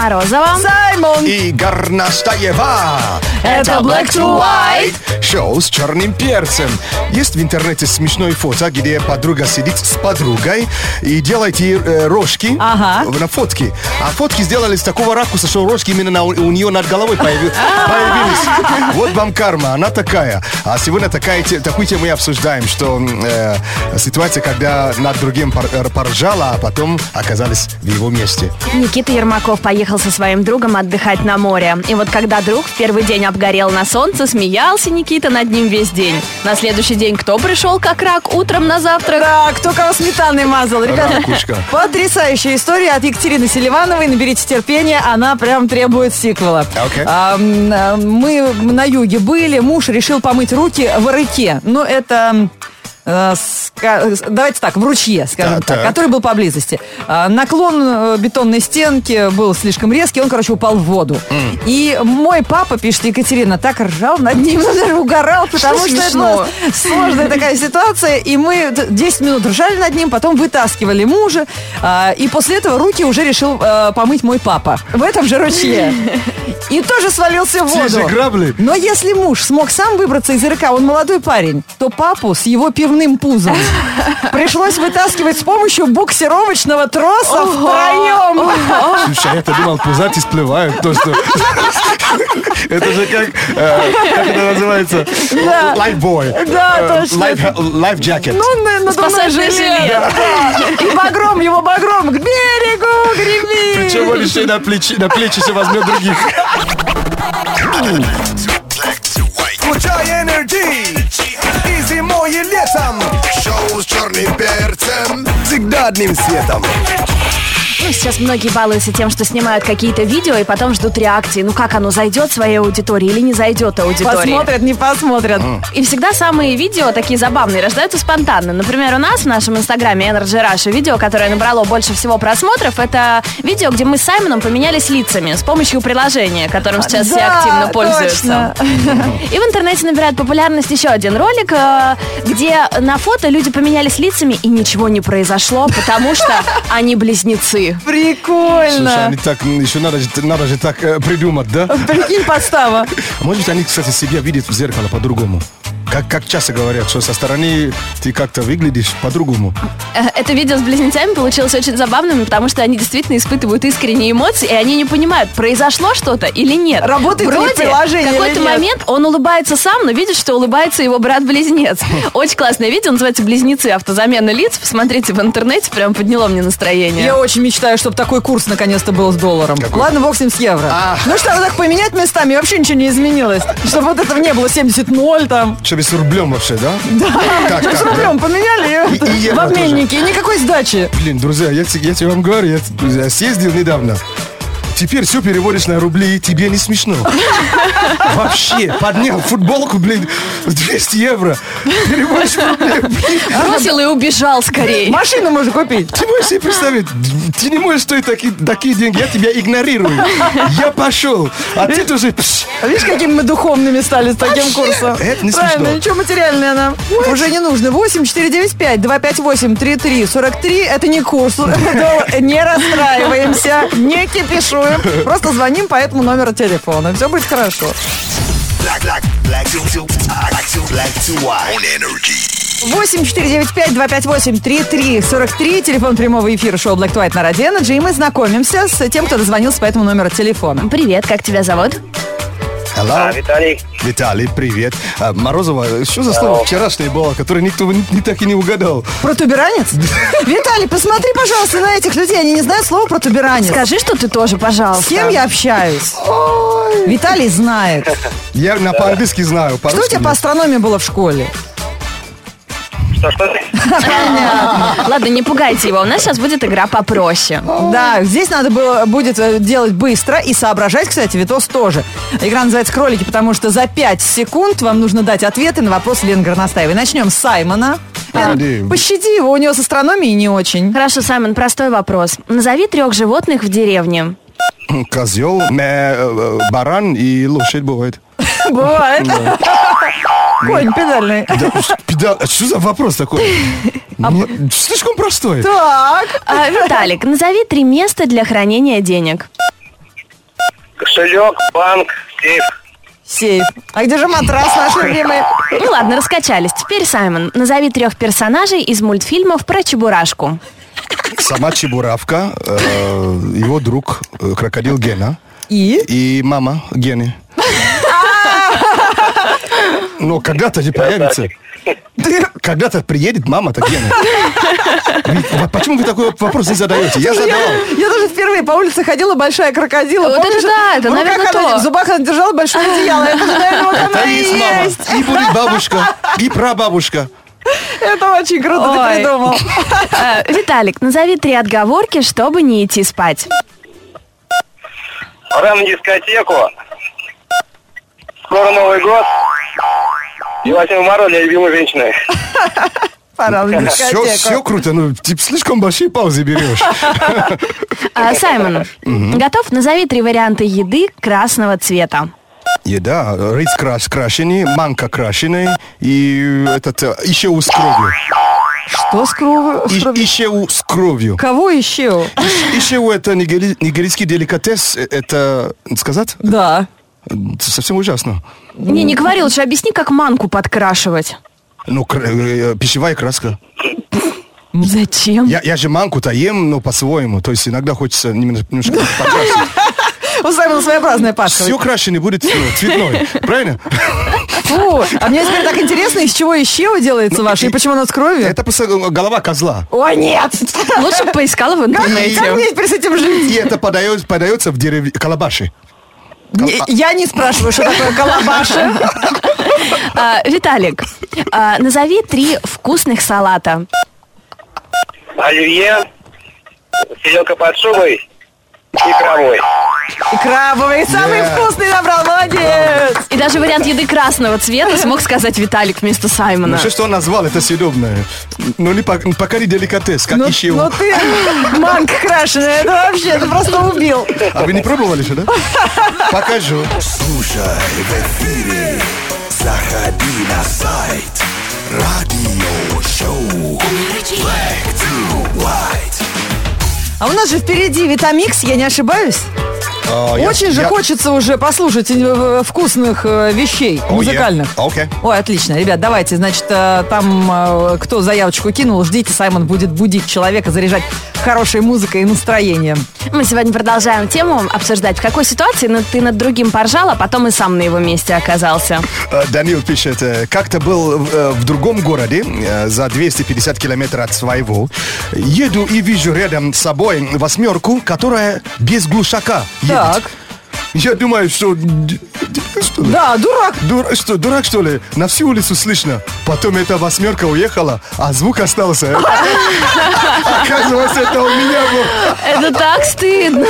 Mározova. Simon. I Garna Это Black to White. Шоу с черным перцем. Есть в интернете смешное фото, где подруга сидит с подругой и делает ей э, рожки Ага. на фотке. А фотки сделали с такого ракурса, что рожки именно на- у нее над головой появи- появились. Вот вам карма, она такая. А сегодня такая, такую тему мы обсуждаем, что э, ситуация, когда над другим э, поржала, а потом оказались в его месте. Никита Ермаков поехал со своим другом отдыхать на море. И вот когда друг в первый день обгорел на солнце, смеялся Никита над ним весь день. На следующий день кто пришел как рак утром на завтрак? Да, кто кого сметаной мазал. Ребята, Ракушка. потрясающая история от Екатерины Селивановой. Наберите терпения, она прям требует сиквела. А, а, мы на юге были, муж решил помыть руки в реке. Ну, это... э, ска- Давайте так, в ручье, скажем Так, так, который был поблизости. А, Наклон э, бетонной стенки был слишком резкий, он, короче, упал в воду. И мой папа, пишет Екатерина, так ржал над ним, он даже угорал, потому что это смешно? была сложная такая ситуация. И мы т- 10 минут ржали над ним, потом вытаскивали мужа. а, И после этого руки уже решил э, помыть мой папа. В этом же ручье. И тоже свалился в Те же воду. грабли. Но если муж смог сам выбраться из РК, он молодой парень, то папу с его пивным пузом пришлось вытаскивать с помощью буксировочного троса втроем. Слушай, а я-то думал, пузатые всплывают. То, что... Это же как... э, Как это называется? Да. Lifebuoy. Да, Э, точно. life- Life jacket. Ну, на- надувной жилет. Да. И багром, его багром к берегу греби. Причем он еще и на плечи, на плечи все возьмет других. Включай энергии. И зимой, и летом. Шоу с черным перцем. Всегда одним светом Ну, сейчас многие балуются тем, что снимают какие-то видео и потом ждут реакции. Ну как оно, зайдет своей аудитории или не зайдет аудитории? Посмотрят, не посмотрят. И всегда самые видео такие забавные рождаются спонтанно. Например, у нас в нашем инстаграме Energy Russia видео, которое набрало больше всего просмотров, это видео, где мы с Саймоном поменялись лицами с помощью приложения, которым сейчас все Да, активно пользуются. И в интернете набирает популярность еще один ролик, э, где на фото люди поменялись лицами и ничего не произошло, потому что они близнецы. Слушай, Прикольно. они так, еще надо, же- надо же так э, придумать, да? Прикинь, подстава. Может быть, они, кстати, себя видят в зеркало по-другому. Как, как часто говорят, что со стороны ты как-то выглядишь по-другому. Э, Это видео с близнецами получилось очень забавным, потому что они действительно испытывают искренние эмоции, и они не понимают, произошло что-то или нет. Работает ли Вроде приложение в какой-то момент он улыбается сам, но видит, что улыбается его брат-близнец. Очень классное видео, называется «Близнецы. Автозамена лиц». Посмотрите в интернете, прям подняло мне настроение. Я очень мечтаю, чтобы такой курс наконец-то был с долларом. Какой? Ладно, бог с ним с евро. А. Ну что, так поменять местами, и вообще ничего не изменилось. Чтобы вот этого не было 70-0 там. Чтобы с рублем вообще, да? Да. Как, Ну, с как, да? рублем поменяли И- и евро в обменнике, и никакой сдачи. Блин, друзья, я, те- я тебе вам говорю, я, я съездил недавно. Теперь все переводишь на рубли, и тебе не смешно. Вообще, поднял футболку, блин, 200 евро. Переводишь в рубли, блин. Бросил и убежал скорее. Машину можно купить. Ты можешь себе представить, ты не можешь стоить такие, такие деньги, я тебя игнорирую. Я пошел, а ты тоже... пш, Видишь, какими мы духовными стали с таким Вообще, курсом? это не Правильно, смешно. ничего материальное нам уже не нужно. 8 495 258 33 43 это не курс. Это Не расстраиваемся, не кипишуем. Просто звоним по этому номеру телефона. Все будет хорошо. To, black to white. On energy. 8 495 258 33 43 Телефон прямого эфира шоу Black to White на Радио Energy. И мы знакомимся с тем, кто дозвонился по этому номеру телефона. Привет, как тебя зовут? Hello. А, Виталий, Виталий, привет. А, Морозова, что за слово вчерашнее было, которое никто не, не так и не угадал? Протуберанец? Виталий, посмотри, пожалуйста, на этих людей. Они не знают слова протуберанец. Скажи, что ты тоже, пожалуйста. С кем я общаюсь? Виталий знает. Я на по-английски знаю, Что у тебя по астрономии было в школе? Ладно, не пугайте его, у нас сейчас будет игра попроще. Да, здесь надо было будет э, делать быстро и соображать, кстати, Витос тоже. Игра называется «Кролики», потому что за 5 секунд вам нужно дать ответы на вопросы Лены Горностаевой. Начнем с Саймона. Лен, пощади его, у него с астрономией не очень. Хорошо, Саймон, простой вопрос. Назови трех животных в деревне. Козел, э, баран и лошадь бывает. Бывает. Конь педальный. Да, педал- а что за вопрос такой? Не- слишком простой. Так. А, Виталик, назови три места для хранения денег. Кошелек, банк, сейф. Сейф. А где же матрас наш любимый? Ну ладно, раскачались. Теперь, Саймон, назови трех персонажей из мультфильмов про Чебурашку. Сама Чебуравка, э, его друг э, крокодил Гена И? и мама Гены. Но когда-то же появится. Когда-то приедет мама-то Гена. Почему вы такой вопрос не задаете? Я задавал. Я, даже впервые по улице ходила, большая крокодила. Вот это да, это, наверное, она- то. В зубах она держала большое одеяло. Это, наверное, вот оно и есть. И будет бабушка, и прабабушка. Это очень круто Ой. ты придумал. Э, Виталик, назови три отговорки, чтобы не идти спать. Пора на дискотеку. Скоро Новый год. И 8 марта для любимой женщины. Пора Все, все круто, ну, типа, слишком большие паузы берешь. А, Саймон, готов? Назови три варианта еды красного цвета. Еда, рис краш, крашеный, манка крашеный и этот, э, еще у с кровью. Что с кровью? с И- кровью? Еще у с кровью. Кого еще? Еще у это нигери- нигерийский деликатес, э, это, сказать, Да. Э, совсем ужасно. Не, не говорил, что объясни, как манку подкрашивать. Ну, кр- э, пищевая краска. Зачем? Я, я же манку-то ем, но по-своему. То есть иногда хочется немножко, покрасить. У Саймона своеобразная Пасха. Все крашеный будет ну, цветной. Правильно? Фу, а мне теперь так интересно, из чего еще делается ваше, и почему оно с кровью? Это просто голова козла. О, нет! Лучше бы поискала в Как интернете. мне теперь с этим жить? И это подает, подается в дереве колобаши. Я не спрашиваю, что такое колобаша. А, Виталик, а, назови три вкусных салата. Оливье, селедка под шубой и кровой. И крабовый, самый Yeah. вкусный набрал, молодец! И даже вариант еды красного цвета смог сказать Виталик вместо Ну, Саймона. все, что он назвал, это съедобное. Но не, по- пока не деликатес, как Ну, еще. ну ты, манка крашеная, это вообще, ты просто убил. А вы не пробовали еще, да? Покажу. Слушай в эфире. Заходи на сайт. Радио Шоу. Black to white. А у нас же впереди Витамикс, я не ошибаюсь? А, я- Очень же я- хочется уже послушать э, вкусных э, вещей О, музыкальных. yeah. Окей. Ой, отлично. Ребят, давайте, значит, э, там э, кто заявочку кинул, ждите, Саймон будет будить человека, заряжать хорошей музыкой и настроением. Мы сегодня продолжаем тему обсуждать, в какой ситуации ну, ты над другим поржал, а потом и сам на его месте оказался. Э, Данил пишет, э, как-то был э, в другом городе, э, за 250 километров от своего. Еду и вижу рядом с собой восьмерку, которая без глушака едет. Так. Я думаю, что... что ли? Да, дурак. Дура- что, дурак, что ли? На всю улицу слышно. Потом эта восьмерка уехала, а звук остался. Оказывается, это у меня был. Это так стыдно.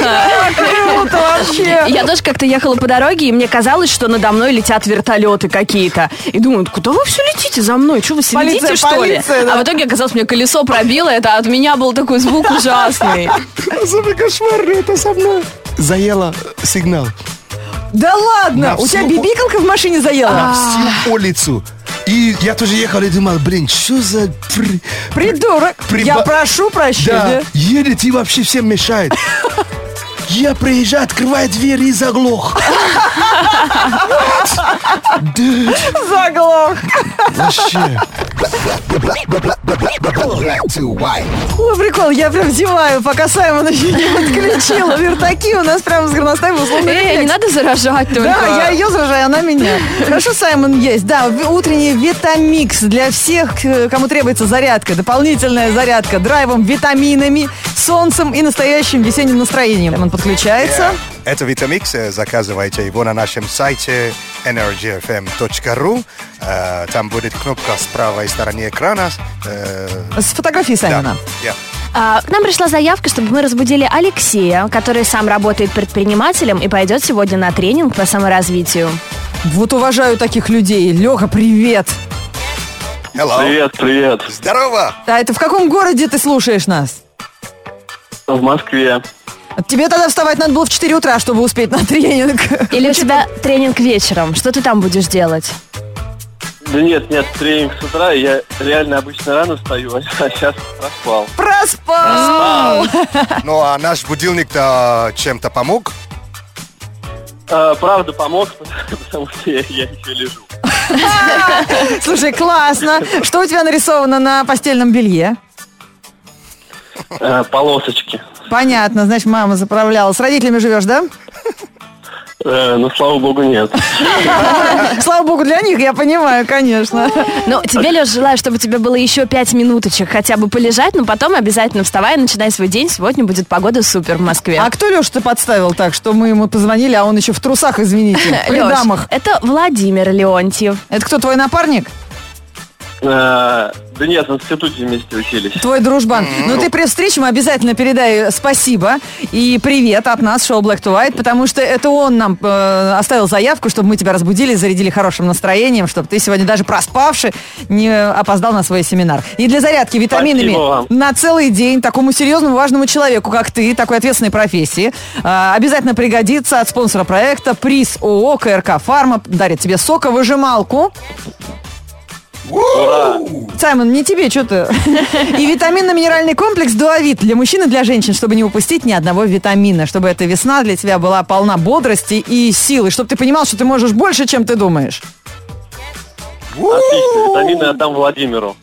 Круто вообще. Я тоже как-то ехала по дороге, и мне казалось, что надо мной летят вертолеты какие-то. И думаю, куда вы все летите за мной? Что вы следите, Полиция, что ли? полиция, да. А в итоге оказалось, мне колесо пробило, это от меня был такой звук ужасный. Самый кошмарный, это со мной. Заела сигнал. Да ладно, На у тебя бибикалка в машине заела? На всю улицу. И я тоже ехал и думал, блин, что за... при- Придурок. Приба- Я прошу Да, прощения. едет и вообще всем мешает. Я приезжаю, открываю дверь и заглох. Заглох. вообще. Ой, прикол, я прям зеваю, пока Саймон еще не подключила. Вертаки у нас прям с горностаем условно Эй, не надо заражать только. Да, я ее заражаю, она меня. Хорошо, Саймон есть. Да, утренний витамикс для всех, кому требуется зарядка, дополнительная зарядка драйвом, витаминами, солнцем и настоящим весенним настроением. Подключается. Это Витамикс, э, заказывайте его на нашем сайте energyfm.ru. Э, Там будет кнопка с правой стороны экрана. Э, С фотографией Саймона. Да. А, к нам пришла заявка, чтобы мы разбудили Алексея, который сам работает предпринимателем и пойдет сегодня на тренинг по саморазвитию. Вот уважаю таких людей. Леха, привет. Hello. Привет, привет. Здорово. А это в каком городе ты слушаешь нас? В Москве. Тебе тогда вставать надо было в 4 утра, чтобы успеть на тренинг. Или у тебя тренинг вечером? Что ты там будешь делать? Да нет, нет, тренинг с утра. Я реально обычно рано встаю, а сейчас проспал. Проспал. Ну, а наш будильник-то чем-то помог? э, правда помог, потому что я, я еще лежу. Слушай, классно. Что у тебя нарисовано на постельном белье? Э, полосочки. Понятно, значит, мама заправляла. С родителями живешь, да? Э, ну, слава богу, нет. Слава богу, для них, я понимаю, конечно. Ну, тебе, Леш, желаю, чтобы тебе было еще пять минуточек хотя бы полежать, но потом обязательно вставай и начинай свой день. Сегодня будет погода супер в Москве. А кто Леша-то подставил так, что мы ему позвонили, а он еще в трусах, извините, при Лёш, дамах? это Владимир Леонтьев. Это кто, твой напарник? Э, да нет, в институте вместе учились. Твой дружбан. Ну, ты при встрече ему обязательно передай спасибо и привет от нас, шоу Black to White, потому что это он нам э, оставил заявку, чтобы мы тебя разбудили, зарядили хорошим настроением, чтобы ты сегодня даже проспавши не опоздал на свой семинар. И для зарядки витаминами на целый день такому серьезному, важному человеку, как ты, такой ответственной профессии, э, обязательно пригодится от спонсора проекта приз ООО КРК Фарма дарит тебе соковыжималку. Саймон, не тебе, что ты? И витаминно-минеральный комплекс Дуавит для мужчин и для женщин, чтобы не упустить ни одного витамина, чтобы эта весна для тебя была полна бодрости и силы, чтобы ты понимал, что ты можешь больше, чем ты думаешь. Отлично, витамины отдам Владимиру.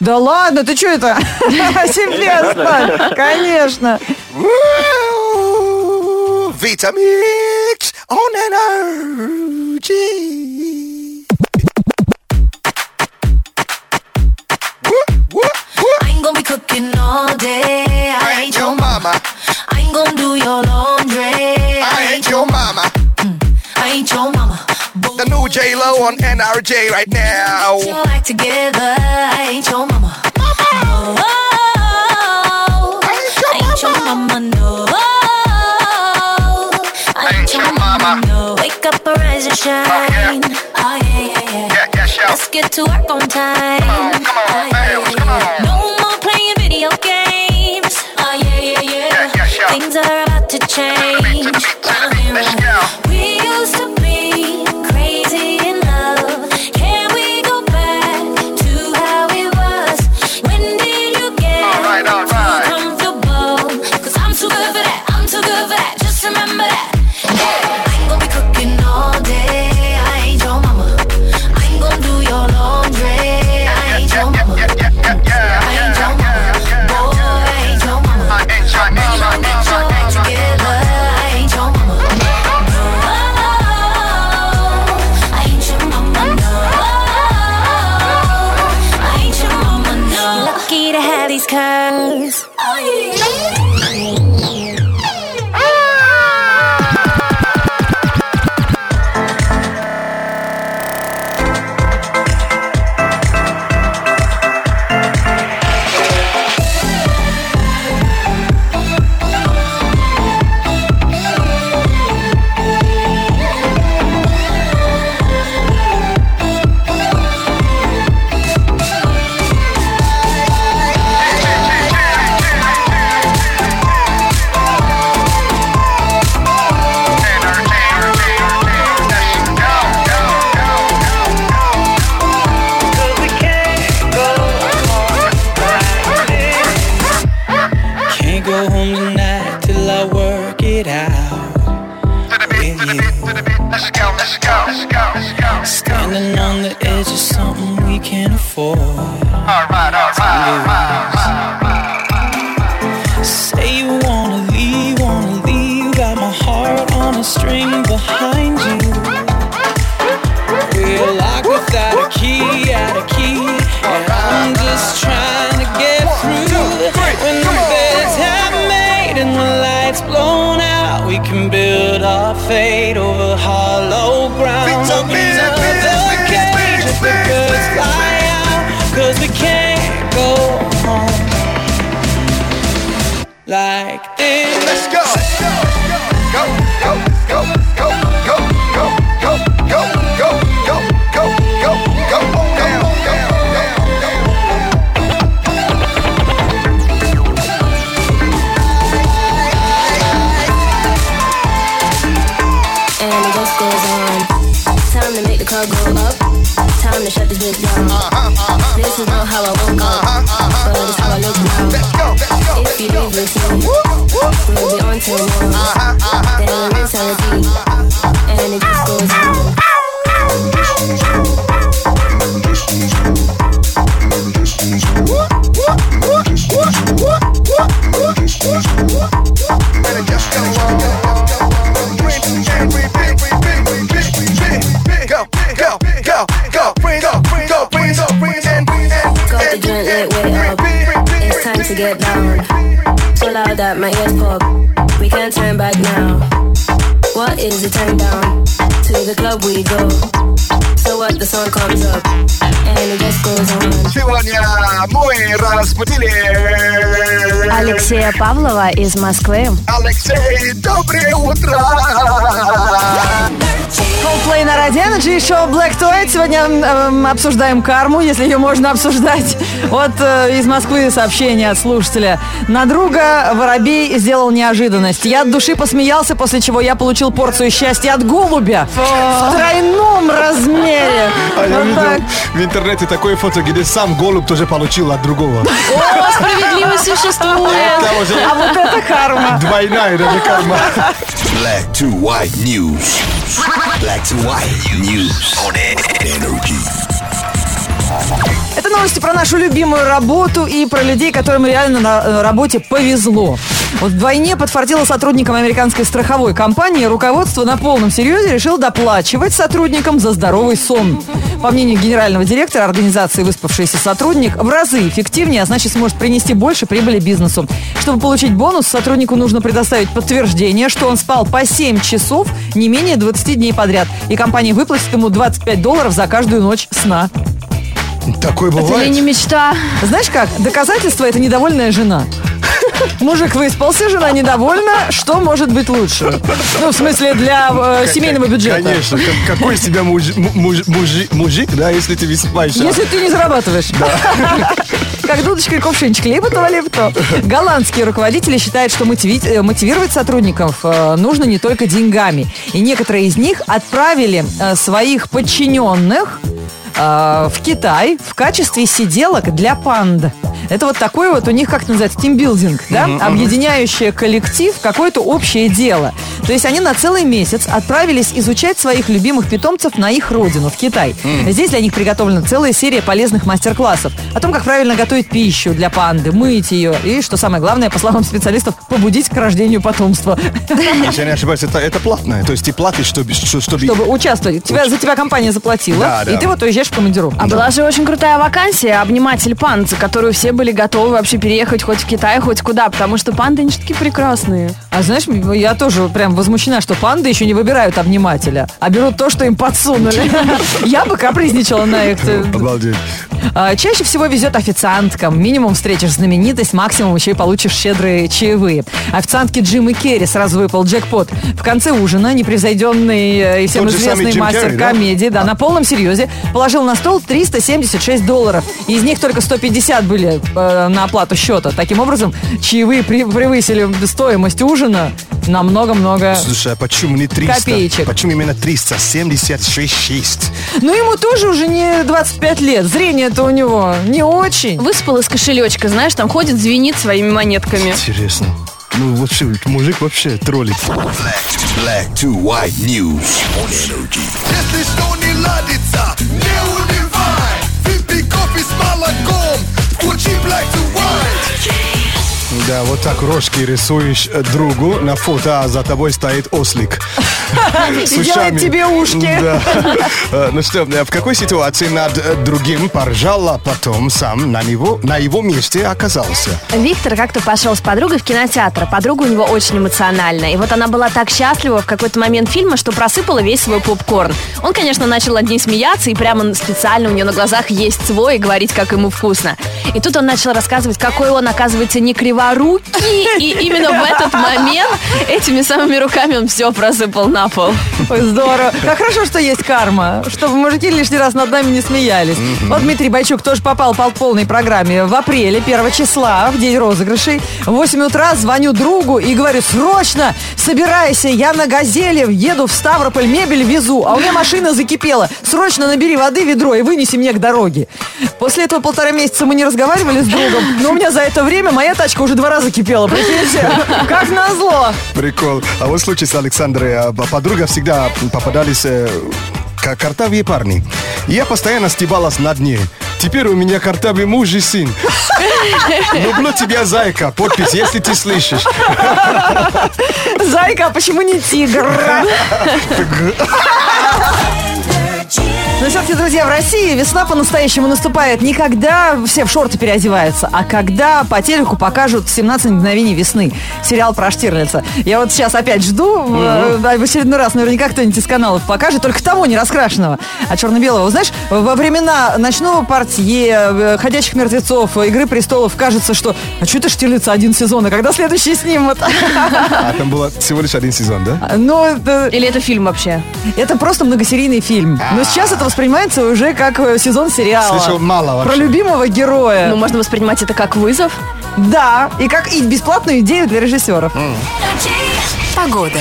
Да ладно, ты что это? Себе оставь, конечно. Vitamix on energy. Lo on NRJ right now. you like together. I ain't your mama. Oh, I ain't your I ain't your mama. No. I ain't your mama. No. Wake up, arise and oh, shine. Oh yeah, yeah, yeah. Yeah, yeah, sure. Let's get to work on time. come on, Oh, fire. How I woke up, but it's how I look now. If you leave with me, we'll be on till morning. Then rinse That my ears pop. We can't turn back now. What is the turn down? To the club we go. So what the song comes up and it just goes on. Сегодня мы разбудили Алексея Павлова из Москвы. Алексей, доброе утро! Coldplay на Радио Energy и шоу Black to White. Сегодня эм, обсуждаем карму, если ее можно обсуждать. Вот э, из Москвы сообщение от слушателя. На друга Воробей сделал неожиданность. Я от души посмеялся, после чего я получил порцию счастья от голубя в тройном размере. А я видел в интернете такое фото, где сам голубь тоже получил от другого. О, справедливость существует. А вот это карма. двойная даже карма. Black to white news. Black to white news on energy. Это новости про нашу любимую работу и про людей, которым реально на работе повезло. Вот вдвойне подфартило сотрудникам американской страховой компании. Руководство на полном серьезе решило доплачивать сотрудникам за здоровый сон. По мнению генерального директора организации «Выспавшийся сотрудник», в разы эффективнее, а значит сможет принести больше прибыли бизнесу. Чтобы получить бонус, сотруднику нужно предоставить подтверждение, что он спал по 7 часов не менее 20 дней подряд. И компания выплатит ему 25 долларов за каждую ночь сна. Такое Это ли бывает. не мечта? Знаешь как? Доказательство – это недовольная жена. Мужик выспался, жена недовольна. Что может быть лучше? Ну, в смысле, для э, семейного бюджета. Конечно. Как- Какой из тебя муж- му- муж- мужи- мужик, да, если ты высыпаешься? Если ты не зарабатываешь. Как дудочка и кувшинчик. Либо то, либо то. Голландские руководители считают, что мотиви- э, мотивировать сотрудников э, нужно не только деньгами. И некоторые из них отправили э, своих подчиненных э, в Китай в качестве сиделок для панд. Это вот такой вот у них, как называется, тимбилдинг, да? Объединяющее коллектив, какое-то общее дело. То есть они на целый месяц отправились изучать своих любимых питомцев на их родину, в Китай. Здесь для них приготовлена целая серия полезных мастер-классов о том, как правильно готовить пищу для панды, мыть ее и, что самое главное, по словам специалистов, побудить к рождению потомства. Если я не ошибаюсь, это, это платное. То есть ты платишь, чтобы... что- чтобы... Чтобы участвовать. Тебя, за тебя компания заплатила, Да, и да. ты вот уезжаешь в командировку. А была же очень крутая вакансия «Обниматель панд», за которую все были готовы вообще переехать хоть в Китай, хоть куда, потому что панды, они же такие прекрасные. А знаешь, я тоже прям возмущена, что панды еще не выбирают обнимателя, а берут то, что им подсунули. Я бы капризничала на их. Обалдеть. А, Чаще всего везет официанткам. Минимум встретишь знаменитость, максимум еще и получишь щедрые чаевые. Официантке Джим и Керри сразу выпал джекпот. В конце ужина непревзойденный э, и всем Тот известный мастер Керри, комедии, да, на полном серьезе, положил на стол 376 долларов. Из них только 150 были э, на оплату счета. Таким образом, чаевые превысили стоимость ужина на много-много... Слушай, а почему не 300? Копеечек. Почему именно 376? Ну, ему тоже уже не 25 лет. Зрение-то у него не очень. Выспал из кошелечка, знаешь, там ходит, звенит своими монетками. Интересно. Ну, вообще, мужик вообще троллит. Black to, black to white news on energy. Если что не ладится, не унывай. Выпей кофе с молоком, включи black. Да, вот так рожки рисуешь э, другу на фото, а за тобой стоит ослик. И делает тебе ушки. Да. Э, Ну что, э, в какой ситуации над другим поржал, а потом сам на него, на его месте оказался? Виктор как-то пошел с подругой в кинотеатр. Подруга у него очень эмоциональная. И вот она была так счастлива в какой-то момент фильма, что просыпала весь свой попкорн. Он, конечно, начал над ней смеяться и прямо специально у нее на глазах есть свой и говорить, как ему вкусно. И тут он начал рассказывать, какой он, оказывается, не кривой леворуки, и именно в этот момент этими самыми руками он все просыпал на пол. Ой, здорово. Как хорошо, что есть карма, чтобы мужики лишний раз над нами не смеялись. Вот Дмитрий Бойчук тоже попал по полной программе. В апреле, 1 числа, в день розыгрышей, в 8 утра звоню другу и говорю, срочно, собирайся, я на «Газели» еду в Ставрополь, мебель везу, а у меня машина закипела. Срочно набери воды ведро и вынеси мне к дороге. После этого полтора месяца мы не разговаривали с другом, но у меня за это время моя тачка уже два раза кипела, прикиньте. Как назло. Прикол. А вот случай с Александрой. а, Подруга всегда попадались э, ка- картавые парни. Я постоянно стебалась над ней. Теперь у меня картавый муж и сын. Люблю тебя, зайка. Подпись, если ты слышишь. Зайка, а почему не тигр? Но все-таки, друзья, в России весна по-настоящему наступает не когда все в шорты переодеваются, а когда по телеку покажут 17 мгновений весны. Сериал про Штирлица. Я вот сейчас опять жду, э, в очередной раз наверняка кто-нибудь из каналов покажет, только того не раскрашенного, а черно-белого. Знаешь, во времена ночного портье, э, ходячих мертвецов, э, Игры престолов кажется, что а что это Штирлица один сезон, а когда следующий снимут? А там было всего лишь один сезон, да? Ну, это- Или это фильм вообще? это просто многосерийный фильм. Но сейчас это воспринимается уже как э, сезон сериала. Слишком мало Про вообще. любимого героя. Ну, можно воспринимать это как вызов. Да, и как и бесплатную идею для режиссеров. Погода.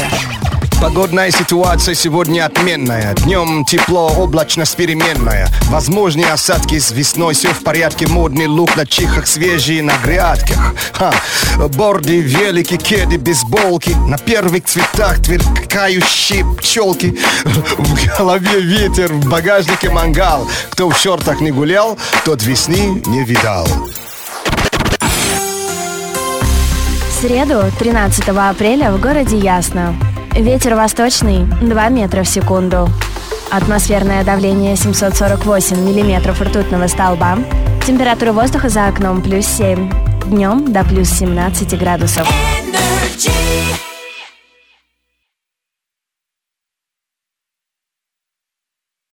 Погодная ситуация сегодня отменная. Днем тепло, облачность переменная. Возможные осадки с весной, все в порядке. Модный лук на чихах, свежие на грядках. Ха. Борды, велики, кеды, бейсболки. На первых цветах тверкающие пчелки. В голове ветер, в багажнике мангал. Кто в шортах не гулял, тот весны не видал. В среду, 13 апреля, в городе Ясно. Ветер восточный 2 метра в секунду. Атмосферное давление 748 миллиметров ртутного столба. Температура воздуха за окном плюс 7. Днем до плюс 17 градусов. Energy.